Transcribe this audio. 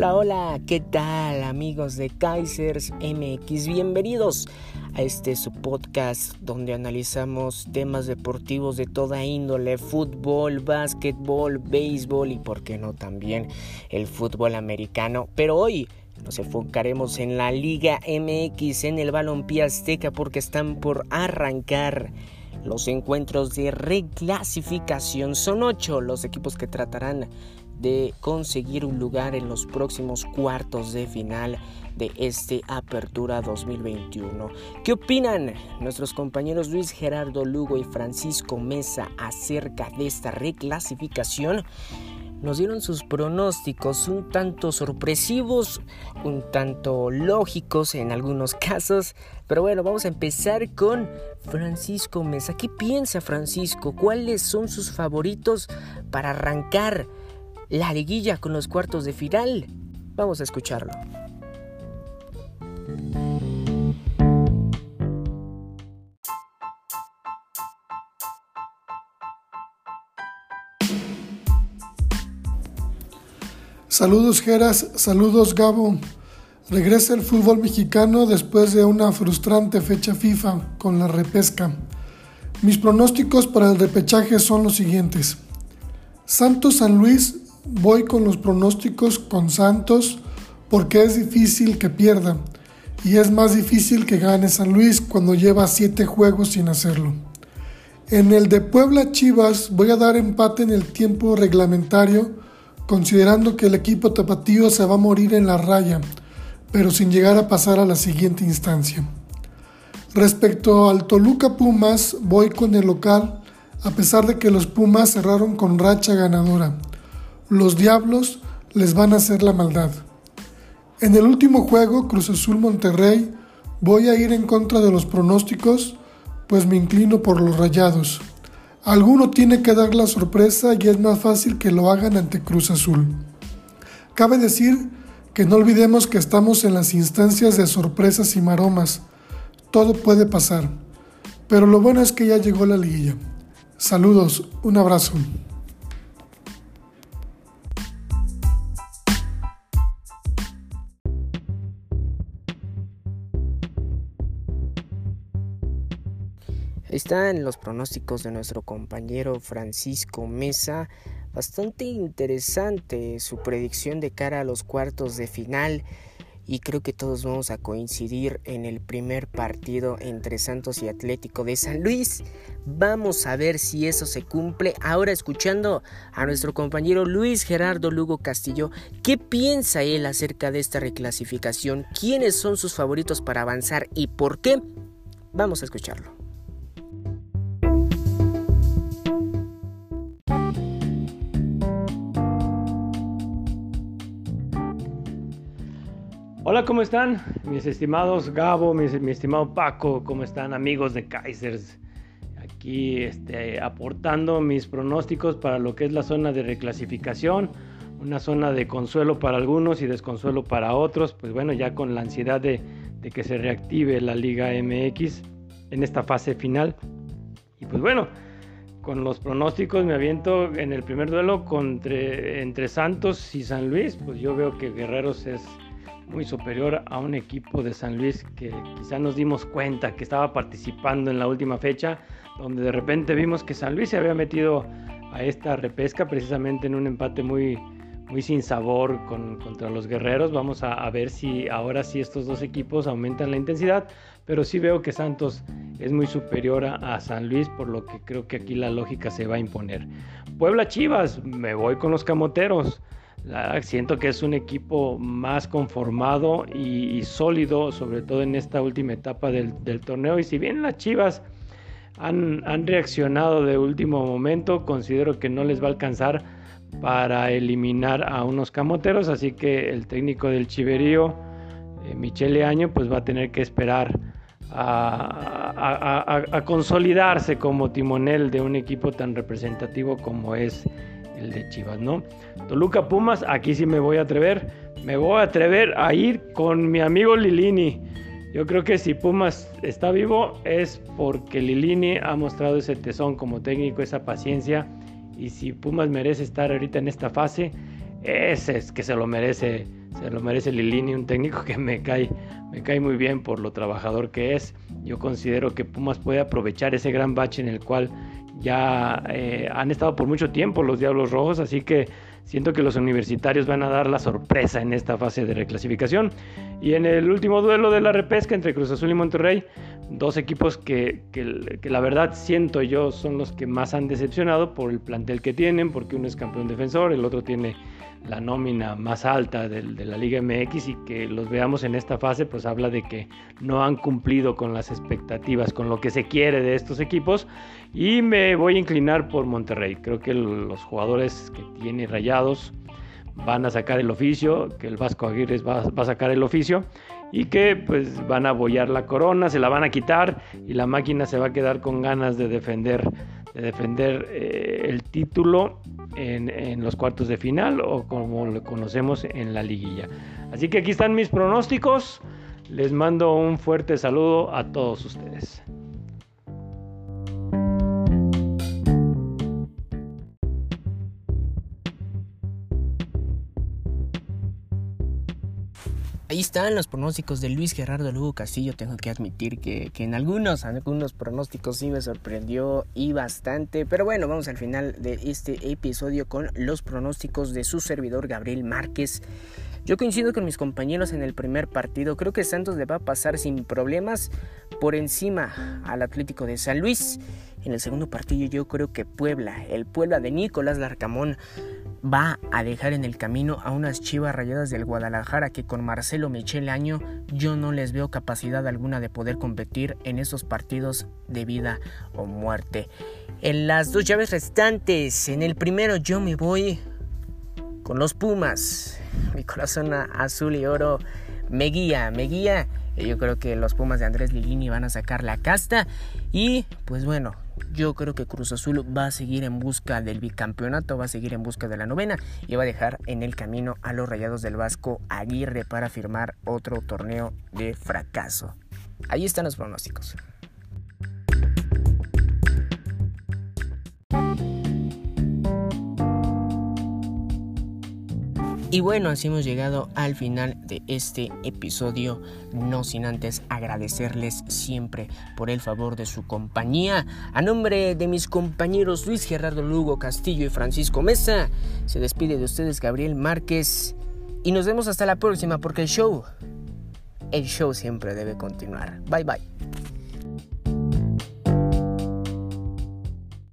Hola, hola, ¿qué tal amigos de Kaisers MX? Bienvenidos a este su podcast donde analizamos temas deportivos de toda índole, fútbol, básquetbol, béisbol y por qué no también el fútbol americano. Pero hoy nos enfocaremos en la Liga MX, en el Balompié Azteca porque están por arrancar los encuentros de reclasificación. Son ocho los equipos que tratarán de conseguir un lugar en los próximos cuartos de final de este Apertura 2021. ¿Qué opinan nuestros compañeros Luis Gerardo Lugo y Francisco Mesa acerca de esta reclasificación? Nos dieron sus pronósticos un tanto sorpresivos, un tanto lógicos en algunos casos, pero bueno, vamos a empezar con Francisco Mesa. ¿Qué piensa Francisco? ¿Cuáles son sus favoritos para arrancar la liguilla con los cuartos de final. Vamos a escucharlo. Saludos Geras, saludos Gabo. Regresa el fútbol mexicano después de una frustrante fecha FIFA con la repesca. Mis pronósticos para el repechaje son los siguientes. Santos San Luis voy con los pronósticos con Santos porque es difícil que pierda y es más difícil que gane San Luis cuando lleva siete juegos sin hacerlo. En el de Puebla Chivas voy a dar empate en el tiempo reglamentario considerando que el equipo tapatío se va a morir en la raya, pero sin llegar a pasar a la siguiente instancia. Respecto al Toluca Pumas, voy con el local, a pesar de que los Pumas cerraron con racha ganadora los diablos les van a hacer la maldad. En el último juego, Cruz Azul Monterrey, voy a ir en contra de los pronósticos, pues me inclino por los rayados. Alguno tiene que dar la sorpresa y es más fácil que lo hagan ante Cruz Azul. Cabe decir que no olvidemos que estamos en las instancias de sorpresas y maromas. Todo puede pasar. Pero lo bueno es que ya llegó la liguilla. Saludos, un abrazo. Están los pronósticos de nuestro compañero Francisco Mesa. Bastante interesante su predicción de cara a los cuartos de final. Y creo que todos vamos a coincidir en el primer partido entre Santos y Atlético de San Luis. Vamos a ver si eso se cumple. Ahora escuchando a nuestro compañero Luis Gerardo Lugo Castillo, ¿qué piensa él acerca de esta reclasificación? ¿Quiénes son sus favoritos para avanzar y por qué? Vamos a escucharlo. Hola, ¿cómo están? Mis estimados Gabo, mi estimado Paco, ¿cómo están amigos de Kaisers? Aquí este, aportando mis pronósticos para lo que es la zona de reclasificación, una zona de consuelo para algunos y desconsuelo para otros, pues bueno, ya con la ansiedad de, que se reactive la Liga MX en esta fase final. Y pues bueno, con los pronósticos me aviento en el primer duelo entre Santos y San Luis, pues yo veo que Guerreros es muy superior a un equipo de San Luis que quizá nos dimos cuenta que estaba participando en la última fecha, donde de repente vimos que San Luis se había metido a esta repesca precisamente en un empate muy, muy sin sabor con, contra los guerreros. Vamos a, ver si ahora sí estos dos equipos aumentan la intensidad, pero sí veo que Santos es muy superior a, a, San Luis, por lo que creo que aquí la lógica se va a imponer. Puebla Chivas, me voy con los camoteros siento que es un equipo más conformado y, sólido, sobre todo en esta última etapa del, torneo. Y si bien las Chivas han, reaccionado de último momento, considero que no les va a alcanzar para eliminar a unos camoteros. Así que el técnico del Chiverío, eh, Michele Año, pues va a tener que esperar a consolidarse como timonel de un equipo tan representativo como es el de Chivas, ¿no? Toluca Pumas, aquí sí me voy a atrever. Me voy a atrever a ir con mi amigo Lilini. Yo creo que si Pumas está vivo es porque Lilini ha mostrado ese tesón como técnico, esa paciencia. Y si Pumas merece estar ahorita en esta fase, ese es que se lo merece se lo merece Lilini, un técnico que me cae, me cae muy bien por lo trabajador que es. Yo considero que Pumas puede aprovechar ese gran bache en el cual ya eh, han estado por mucho tiempo los Diablos Rojos, así que siento que los universitarios van a dar la sorpresa en esta fase de reclasificación. Y en el último duelo de la repesca entre Cruz Azul y Monterrey, dos equipos que, que, la verdad siento yo son los que más han decepcionado por el plantel que tienen, porque uno es campeón defensor, el otro tiene la nómina más alta de, la Liga MX y que los veamos en esta fase, pues habla de que no han cumplido con las expectativas, con lo que se quiere de estos equipos. Y me voy a inclinar por Monterrey. Creo que los jugadores que tiene rayados van a sacar el oficio, que el Vasco Aguirre va, va a sacar el oficio y que pues van a abollar la corona, se la van a quitar y la máquina se va a quedar con ganas de defender, de defender eh, el título en, en, los cuartos de final o como lo conocemos en la liguilla. Así que aquí están mis pronósticos. Les mando un fuerte saludo a todos ustedes. Están los pronósticos de Luis Gerardo Lugo Castillo. Tengo que admitir que, en algunos, algunos pronósticos sí me sorprendió y bastante. Pero bueno, vamos al final de este episodio con los pronósticos de su servidor Gabriel Márquez. Yo coincido con mis compañeros en el primer partido. Creo que Santos le va a pasar sin problemas por encima al Atlético de San Luis. En el segundo partido yo creo que Puebla, el Puebla de Nicolás Larcamón, va a dejar en el camino a unas chivas rayadas del Guadalajara que con Marcelo Michel Año yo no les veo capacidad alguna de poder competir en esos partidos de vida o muerte. En las dos llaves restantes, en el primero yo me voy con los Pumas. Mi corazón azul y oro me guía, me guía. Yo creo que los Pumas de Andrés Ligini van a sacar la casta y pues bueno, yo creo que Cruz Azul va a seguir en busca del bicampeonato, va a seguir en busca de la novena y va a dejar en el camino a los Rayados del Vasco Aguirre para firmar otro torneo de fracaso. Ahí están los pronósticos. Y bueno, así hemos llegado al final de este episodio, no sin antes agradecerles siempre por el favor de su compañía. A nombre de mis compañeros Luis Gerardo Lugo Castillo y Francisco Mesa, se despide de ustedes Gabriel Márquez y nos vemos hasta la próxima porque el show, el show siempre debe continuar. Bye bye.